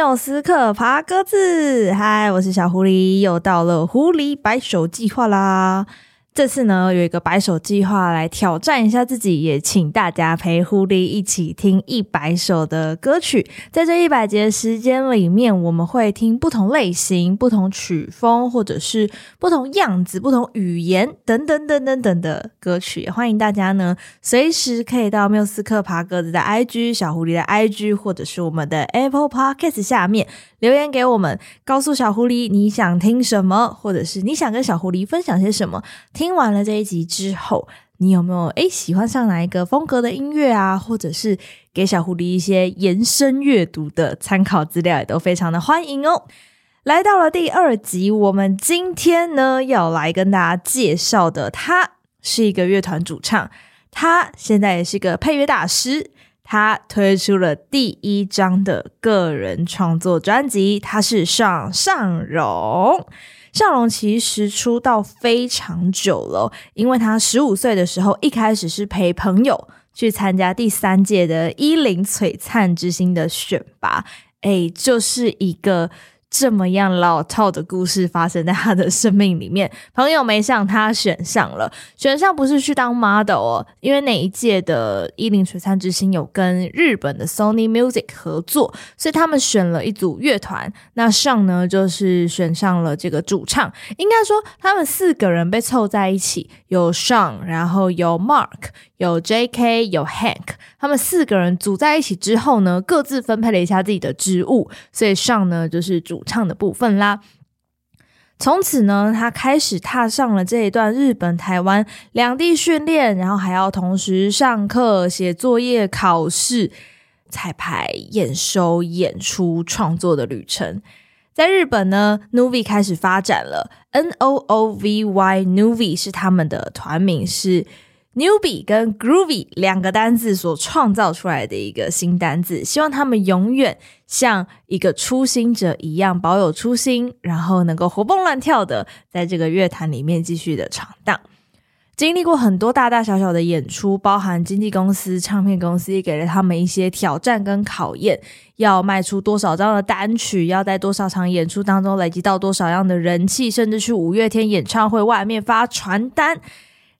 缪斯克爬鸽子，嗨，我是小狐狸，又到了狐狸白手计划啦。这次呢，有一个白手计划来挑战一下自己，也请大家陪狐狸一起听一百首的歌曲。在这一百节时间里面，我们会听不同类型、不同曲风，或者是不同样子、不同语言等等等等等的歌曲。欢迎大家呢，随时可以到缪斯克爬格子的 IG、小狐狸的 IG，或者是我们的 Apple Podcast 下面留言给我们，告诉小狐狸你想听什么，或者是你想跟小狐狸分享些什么。听完了这一集之后，你有没有诶喜欢上哪一个风格的音乐啊？或者是给小狐狸一些延伸阅读的参考资料，也都非常的欢迎哦。来到了第二集，我们今天呢要来跟大家介绍的，他是一个乐团主唱，他现在也是一个配乐大师，他推出了第一张的个人创作专辑，他是尚尚荣。尚荣其实出道非常久了，因为他十五岁的时候，一开始是陪朋友去参加第三届的一零璀璨之星的选拔，诶，就是一个。这么样老套的故事发生在他的生命里面，朋友没上，他选上了。选上不是去当 model 哦，因为那一届的一零璀璨之星有跟日本的 Sony Music 合作，所以他们选了一组乐团。那上呢，就是选上了这个主唱。应该说，他们四个人被凑在一起，有上，然后有 Mark。有 J.K. 有 Hank，他们四个人组在一起之后呢，各自分配了一下自己的职务，所以上呢就是主唱的部分啦。从此呢，他开始踏上了这一段日本、台湾两地训练，然后还要同时上课、写作业、考试、彩排、验收、演出、创作的旅程。在日本呢，Noovy 开始发展了，N-O-O-V-Y，Noovy 是他们的团名是。Newbie 跟 Groovy 两个单字所创造出来的一个新单字，希望他们永远像一个初心者一样保有初心，然后能够活蹦乱跳的在这个乐坛里面继续的闯荡。经历过很多大大小小的演出，包含经纪公司、唱片公司也给了他们一些挑战跟考验，要卖出多少张的单曲，要在多少场演出当中累积到多少样的人气，甚至去五月天演唱会外面发传单，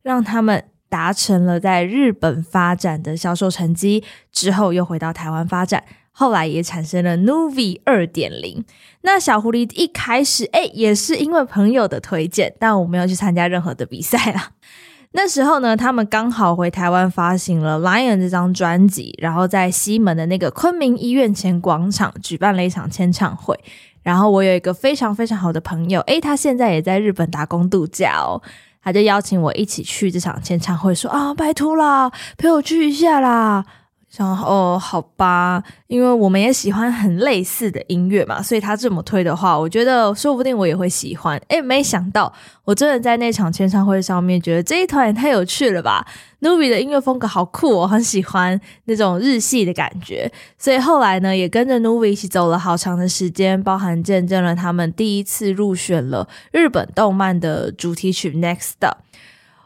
让他们。达成了在日本发展的销售成绩之后，又回到台湾发展，后来也产生了 Novi 二点零。那小狐狸一开始哎，也是因为朋友的推荐，但我没有去参加任何的比赛啦。那时候呢，他们刚好回台湾发行了《Lion》这张专辑，然后在西门的那个昆明医院前广场举办了一场签唱会。然后我有一个非常非常好的朋友，哎，他现在也在日本打工度假哦。他就邀请我一起去这场签唱会，说啊，拜托啦，陪我去一下啦。想哦，好吧，因为我们也喜欢很类似的音乐嘛，所以他这么推的话，我觉得说不定我也会喜欢。诶，没想到我真的在那场签唱会上面觉得这一团也太有趣了吧！Noovy 的音乐风格好酷哦，我很喜欢那种日系的感觉。所以后来呢，也跟着 Noovy 一起走了好长的时间，包含见证了他们第一次入选了日本动漫的主题曲 Next Up。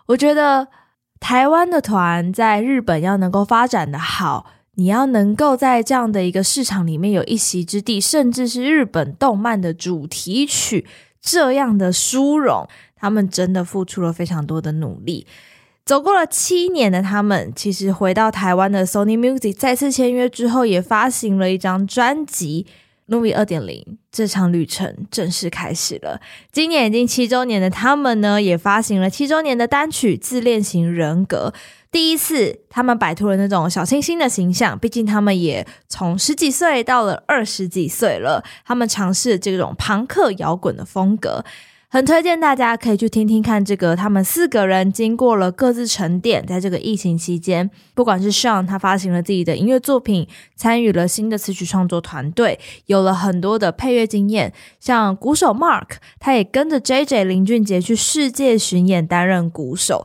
我觉得。台湾的团在日本要能够发展的好，你要能够在这样的一个市场里面有一席之地，甚至是日本动漫的主题曲这样的殊荣，他们真的付出了非常多的努力。走过了七年的他们，其实回到台湾的 Sony Music 再次签约之后，也发行了一张专辑。Novi 二点零这场旅程正式开始了。今年已经七周年的他们呢，也发行了七周年的单曲《自恋型人格》。第一次，他们摆脱了那种小清新的形象，毕竟他们也从十几岁到了二十几岁了。他们尝试这种朋克摇滚的风格。很推荐大家可以去听听看这个，他们四个人经过了各自沉淀，在这个疫情期间，不管是 Sean 他发行了自己的音乐作品，参与了新的词曲创作团队，有了很多的配乐经验，像鼓手 Mark，他也跟着 JJ 林俊杰去世界巡演担任鼓手，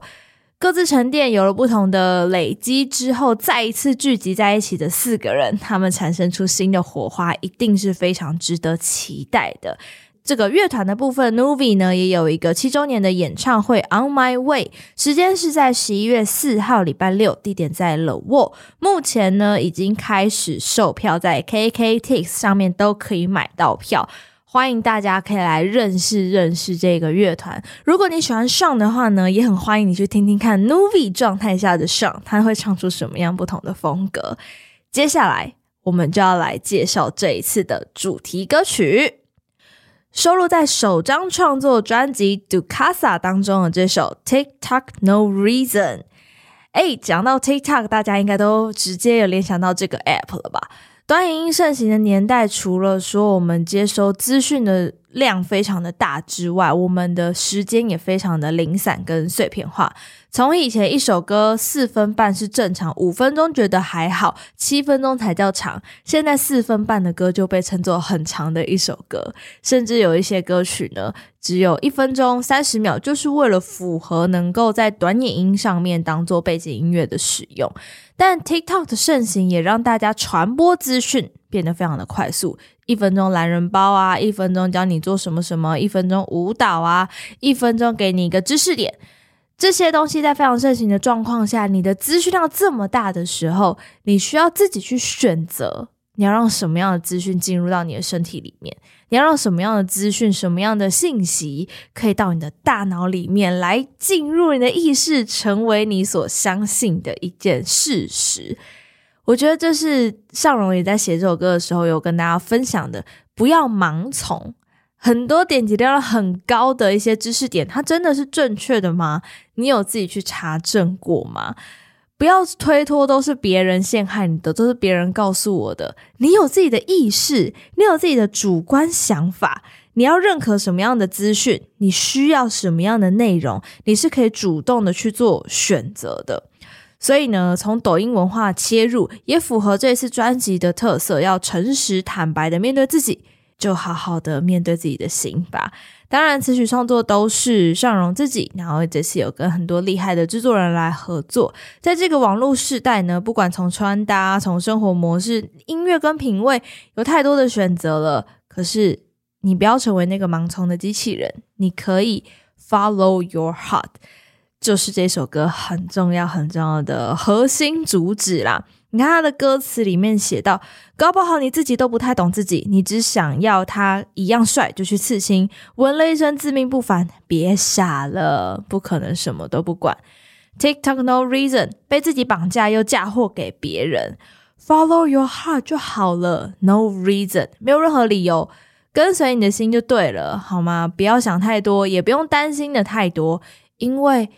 各自沉淀，有了不同的累积之后，再一次聚集在一起的四个人，他们产生出新的火花，一定是非常值得期待的。这个乐团的部分，Novi 呢也有一个七周年的演唱会 On My Way，时间是在十一月四号礼拜六，地点在 The Wall。目前呢已经开始售票，在 KKTix 上面都可以买到票，欢迎大家可以来认识认识这个乐团。如果你喜欢 Shawn 的话呢，也很欢迎你去听听看 Novi 状态下的 Shawn，他会唱出什么样不同的风格。接下来我们就要来介绍这一次的主题歌曲。收录在首张创作专辑《Ducasa》当中的这首《TikTok No Reason》。哎，讲到 TikTok，大家应该都直接有联想到这个 App 了吧？短影音盛行的年代，除了说我们接收资讯的量非常的大之外，我们的时间也非常的零散跟碎片化。从以前一首歌四分半是正常，五分钟觉得还好，七分钟才叫长。现在四分半的歌就被称作很长的一首歌，甚至有一些歌曲呢，只有一分钟三十秒，就是为了符合能够在短影音上面当做背景音乐的使用。但 TikTok 的盛行也让大家传播资讯变得非常的快速。一分钟懒人包啊，一分钟教你做什么什么，一分钟舞蹈啊，一分钟给你一个知识点，这些东西在非常盛行的状况下，你的资讯量这么大的时候，你需要自己去选择，你要让什么样的资讯进入到你的身体里面，你要让什么样的资讯、什么样的信息可以到你的大脑里面来进入你的意识，成为你所相信的一件事实。我觉得这是尚荣也在写这首歌的时候有跟大家分享的，不要盲从。很多点击量很高的一些知识点，它真的是正确的吗？你有自己去查证过吗？不要推脱，都是别人陷害你的，都是别人告诉我的。你有自己的意识，你有自己的主观想法。你要认可什么样的资讯，你需要什么样的内容，你是可以主动的去做选择的。所以呢，从抖音文化切入，也符合这次专辑的特色，要诚实坦白的面对自己，就好好的面对自己的心吧。当然，词曲创作都是尚荣自己，然后这次有跟很多厉害的制作人来合作。在这个网络时代呢，不管从穿搭、从生活模式、音乐跟品味，有太多的选择了。可是，你不要成为那个盲从的机器人，你可以 follow your heart。就是这首歌很重要、很重要的核心主旨啦。你看他的歌词里面写到：搞不好你自己都不太懂自己，你只想要他一样帅就去刺青，纹了一身自命不凡。别傻了，不可能什么都不管。TikTok no reason，被自己绑架又嫁祸给别人。Follow your heart 就好了，no reason，没有任何理由，跟随你的心就对了，好吗？不要想太多，也不用担心的太多，因为。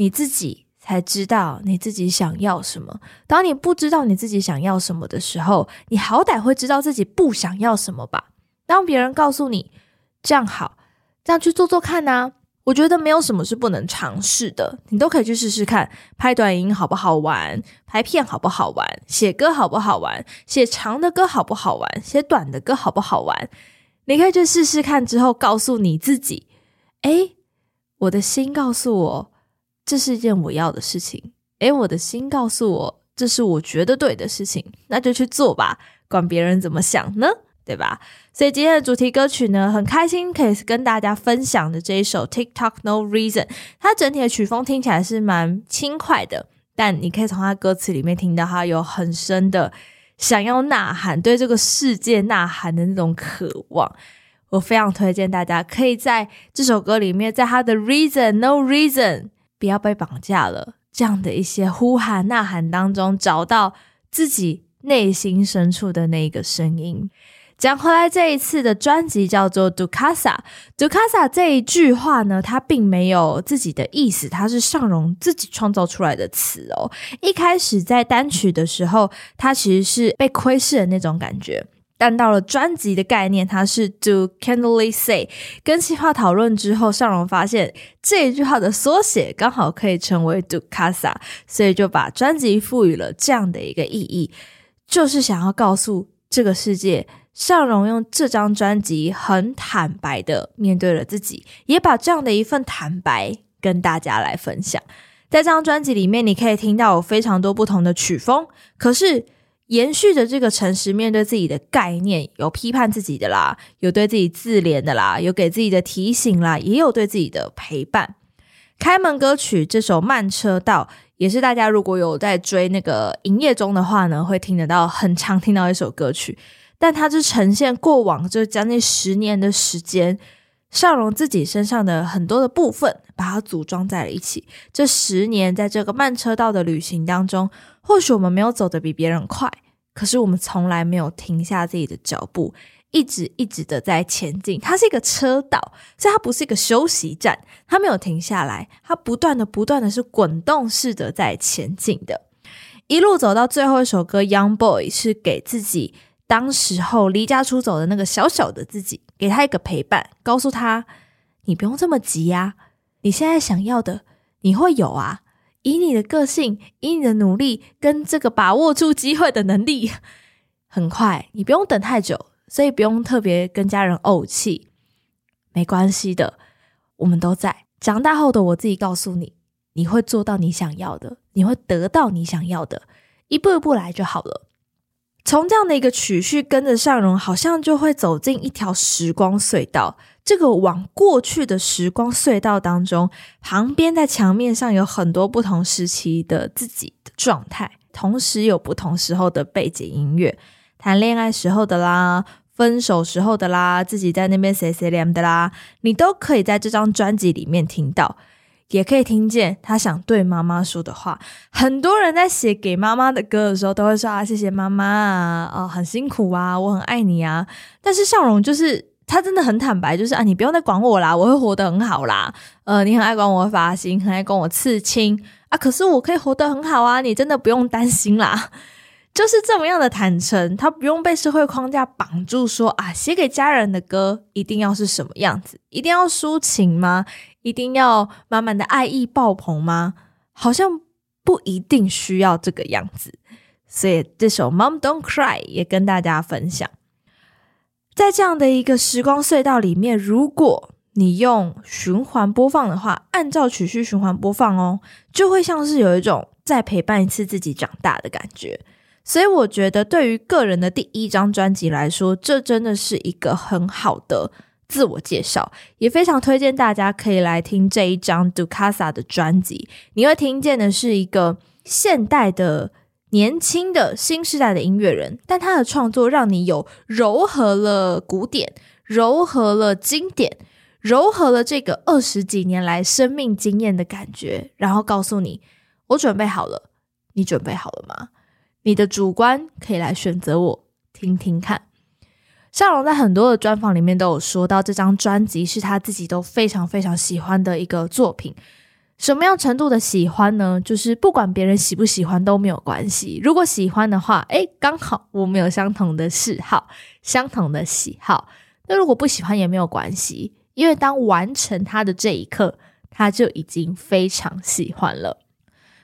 你自己才知道你自己想要什么。当你不知道你自己想要什么的时候，你好歹会知道自己不想要什么吧？当别人告诉你这样好，这样去做做看呢？我觉得没有什么是不能尝试的，你都可以去试试看。拍短音好不好玩？拍片好不好玩？写歌好不好玩？写长的歌好不好玩？写短的歌好不好玩？你可以去试试看，之后告诉你自己：诶，我的心告诉我。这是一件我要的事情，诶，我的心告诉我这是我觉得对的事情，那就去做吧，管别人怎么想呢？对吧？所以今天的主题歌曲呢，很开心可以跟大家分享的这一首《TikTok No Reason》，它整体的曲风听起来是蛮轻快的，但你可以从它歌词里面听到它有很深的想要呐喊，对这个世界呐喊的那种渴望。我非常推荐大家可以在这首歌里面，在它的 Reason No Reason。不要被绑架了，这样的一些呼喊呐喊当中，找到自己内心深处的那一个声音。讲回来，这一次的专辑叫做 Ducasa。Ducasa 这一句话呢，它并没有自己的意思，它是尚荣自己创造出来的词哦。一开始在单曲的时候，它其实是被窥视的那种感觉。但到了专辑的概念，它是 Do candidly say。跟企划讨论之后，尚荣发现这一句话的缩写刚好可以成为 Do Casa，所以就把专辑赋予了这样的一个意义，就是想要告诉这个世界，尚荣用这张专辑很坦白的面对了自己，也把这样的一份坦白跟大家来分享。在这张专辑里面，你可以听到有非常多不同的曲风，可是。延续着这个诚实面对自己的概念，有批判自己的啦，有对自己自怜的啦，有给自己的提醒啦，也有对自己的陪伴。开门歌曲这首慢车道，也是大家如果有在追那个营业中的话呢，会听得到，很常听到一首歌曲。但它是呈现过往这将近十年的时间，尚荣自己身上的很多的部分，把它组装在了一起。这十年在这个慢车道的旅行当中，或许我们没有走得比别人快，可是我们从来没有停下自己的脚步。一直一直的在前进，它是一个车道，所以它不是一个休息站，它没有停下来，它不断的不断的是滚动式的在前进的，一路走到最后一首歌《Young Boy》是给自己当时候离家出走的那个小小的自己，给他一个陪伴，告诉他你不用这么急呀，你现在想要的你会有啊，以你的个性，以你的努力跟这个把握住机会的能力，很快，你不用等太久。所以不用特别跟家人怄气，没关系的，我们都在。长大后的我自己告诉你，你会做到你想要的，你会得到你想要的，一步一步来就好了。从这样的一个曲序跟着尚荣，好像就会走进一条时光隧道。这个往过去的时光隧道当中，旁边在墙面上有很多不同时期的自己的状态，同时有不同时候的背景音乐，谈恋爱时候的啦。分手时候的啦，自己在那边谁谁凉的啦，你都可以在这张专辑里面听到，也可以听见他想对妈妈说的话。很多人在写给妈妈的歌的时候，都会说啊，谢谢妈妈啊，哦，很辛苦啊，我很爱你啊。但是尚荣就是他真的很坦白，就是啊，你不用再管我啦，我会活得很好啦。呃，你很爱管我的发型，很爱管我刺青啊，可是我可以活得很好啊，你真的不用担心啦。就是这么样的坦诚，他不用被社会框架绑住说，说啊，写给家人的歌一定要是什么样子？一定要抒情吗？一定要满满的爱意爆棚吗？好像不一定需要这个样子。所以这首《Mom Don't Cry》也跟大家分享，在这样的一个时光隧道里面，如果你用循环播放的话，按照曲序循环播放哦，就会像是有一种再陪伴一次自己长大的感觉。所以我觉得，对于个人的第一张专辑来说，这真的是一个很好的自我介绍，也非常推荐大家可以来听这一张 Dukasa 的专辑。你会听见的是一个现代的、年轻的新时代的音乐人，但他的创作让你有糅合了古典、糅合了经典、糅合了这个二十几年来生命经验的感觉，然后告诉你：我准备好了，你准备好了吗？你的主观可以来选择我听听看。尚荣在很多的专访里面都有说到，这张专辑是他自己都非常非常喜欢的一个作品。什么样程度的喜欢呢？就是不管别人喜不喜欢都没有关系。如果喜欢的话，诶，刚好我们有相同的嗜好，相同的喜好。那如果不喜欢也没有关系，因为当完成他的这一刻，他就已经非常喜欢了。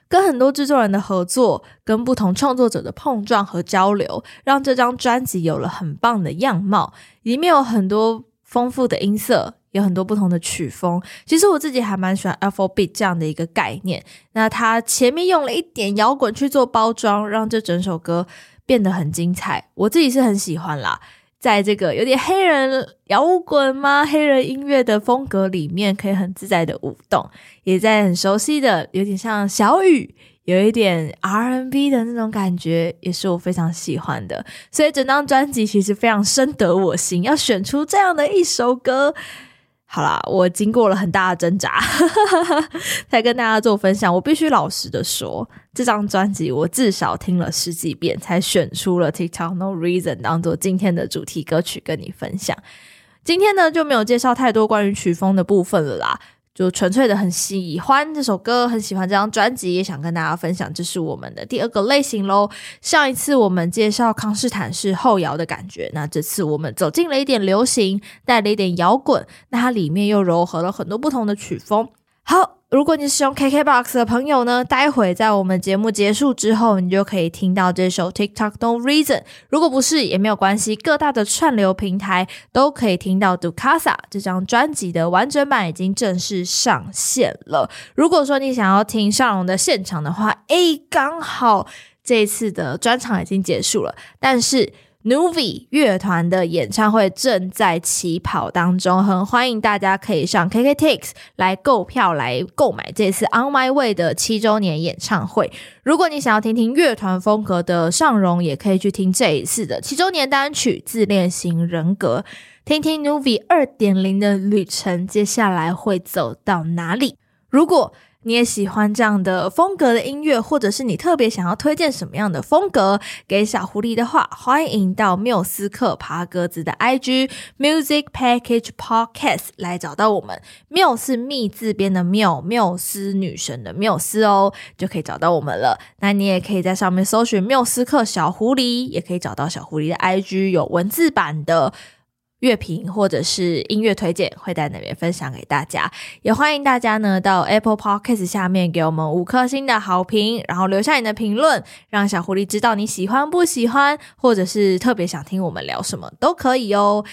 跟很多制作人的合作，跟不同创作者的碰撞和交流，让这张专辑有了很棒的样貌。里面有很多丰富的音色，有很多不同的曲风。其实我自己还蛮喜欢 Afrobeat 这样的一个概念。那它前面用了一点摇滚去做包装，让这整首歌变得很精彩。我自己是很喜欢啦。在这个有点黑人摇滚吗？黑人音乐的风格里面，可以很自在的舞动，也在很熟悉的，有点像小雨，有一点 R N B 的那种感觉，也是我非常喜欢的。所以整张专辑其实非常深得我心，要选出这样的一首歌。好啦，我经过了很大的挣扎，才跟大家做分享。我必须老实的说，这张专辑我至少听了十几遍，才选出了 TikTok No Reason 当做今天的主题歌曲跟你分享。今天呢，就没有介绍太多关于曲风的部分了啦。就纯粹的很喜欢这首歌，很喜欢这张专辑，也想跟大家分享，这是我们的第二个类型喽。上一次我们介绍康斯坦是后摇的感觉，那这次我们走进了一点流行，带了一点摇滚，那它里面又柔合了很多不同的曲风。好。如果你使用 KKBOX 的朋友呢，待会在我们节目结束之后，你就可以听到这首 TikTok No Reason。如果不是也没有关系，各大的串流平台都可以听到 Dukasa 这张专辑的完整版已经正式上线了。如果说你想要听尚荣的现场的话，诶，刚好。这次的专场已经结束了，但是 Nuvi 乐团的演唱会正在起跑当中，很欢迎大家可以上 KKTix 来购票来购买这次 On My Way 的七周年演唱会。如果你想要听听乐团风格的上荣，也可以去听这一次的七周年单曲《自恋型人格》，听听 Nuvi 二点零的旅程，接下来会走到哪里？如果你也喜欢这样的风格的音乐，或者是你特别想要推荐什么样的风格给小狐狸的话，欢迎到缪斯克爬格子的 IG Music Package Podcast 来找到我们。缪是密字边的缪，缪斯女神的缪斯哦，就可以找到我们了。那你也可以在上面搜寻缪斯克小狐狸，也可以找到小狐狸的 IG，有文字版的。乐评或者是音乐推荐会在那边分享给大家，也欢迎大家呢到 Apple Podcast 下面给我们五颗星的好评，然后留下你的评论，让小狐狸知道你喜欢不喜欢，或者是特别想听我们聊什么都可以哦。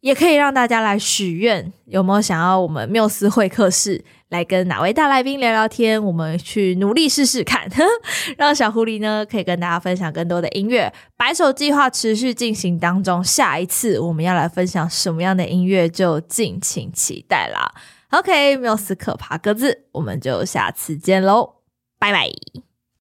也可以让大家来许愿，有没有想要我们缪斯会客室来跟哪位大来宾聊聊天？我们去努力试试看，让小狐狸呢可以跟大家分享更多的音乐。白手计划持续进行当中，下一次我们要来分享什么样的音乐，就敬请期待啦。OK，没有死可爬格子，我们就下次见喽，拜拜。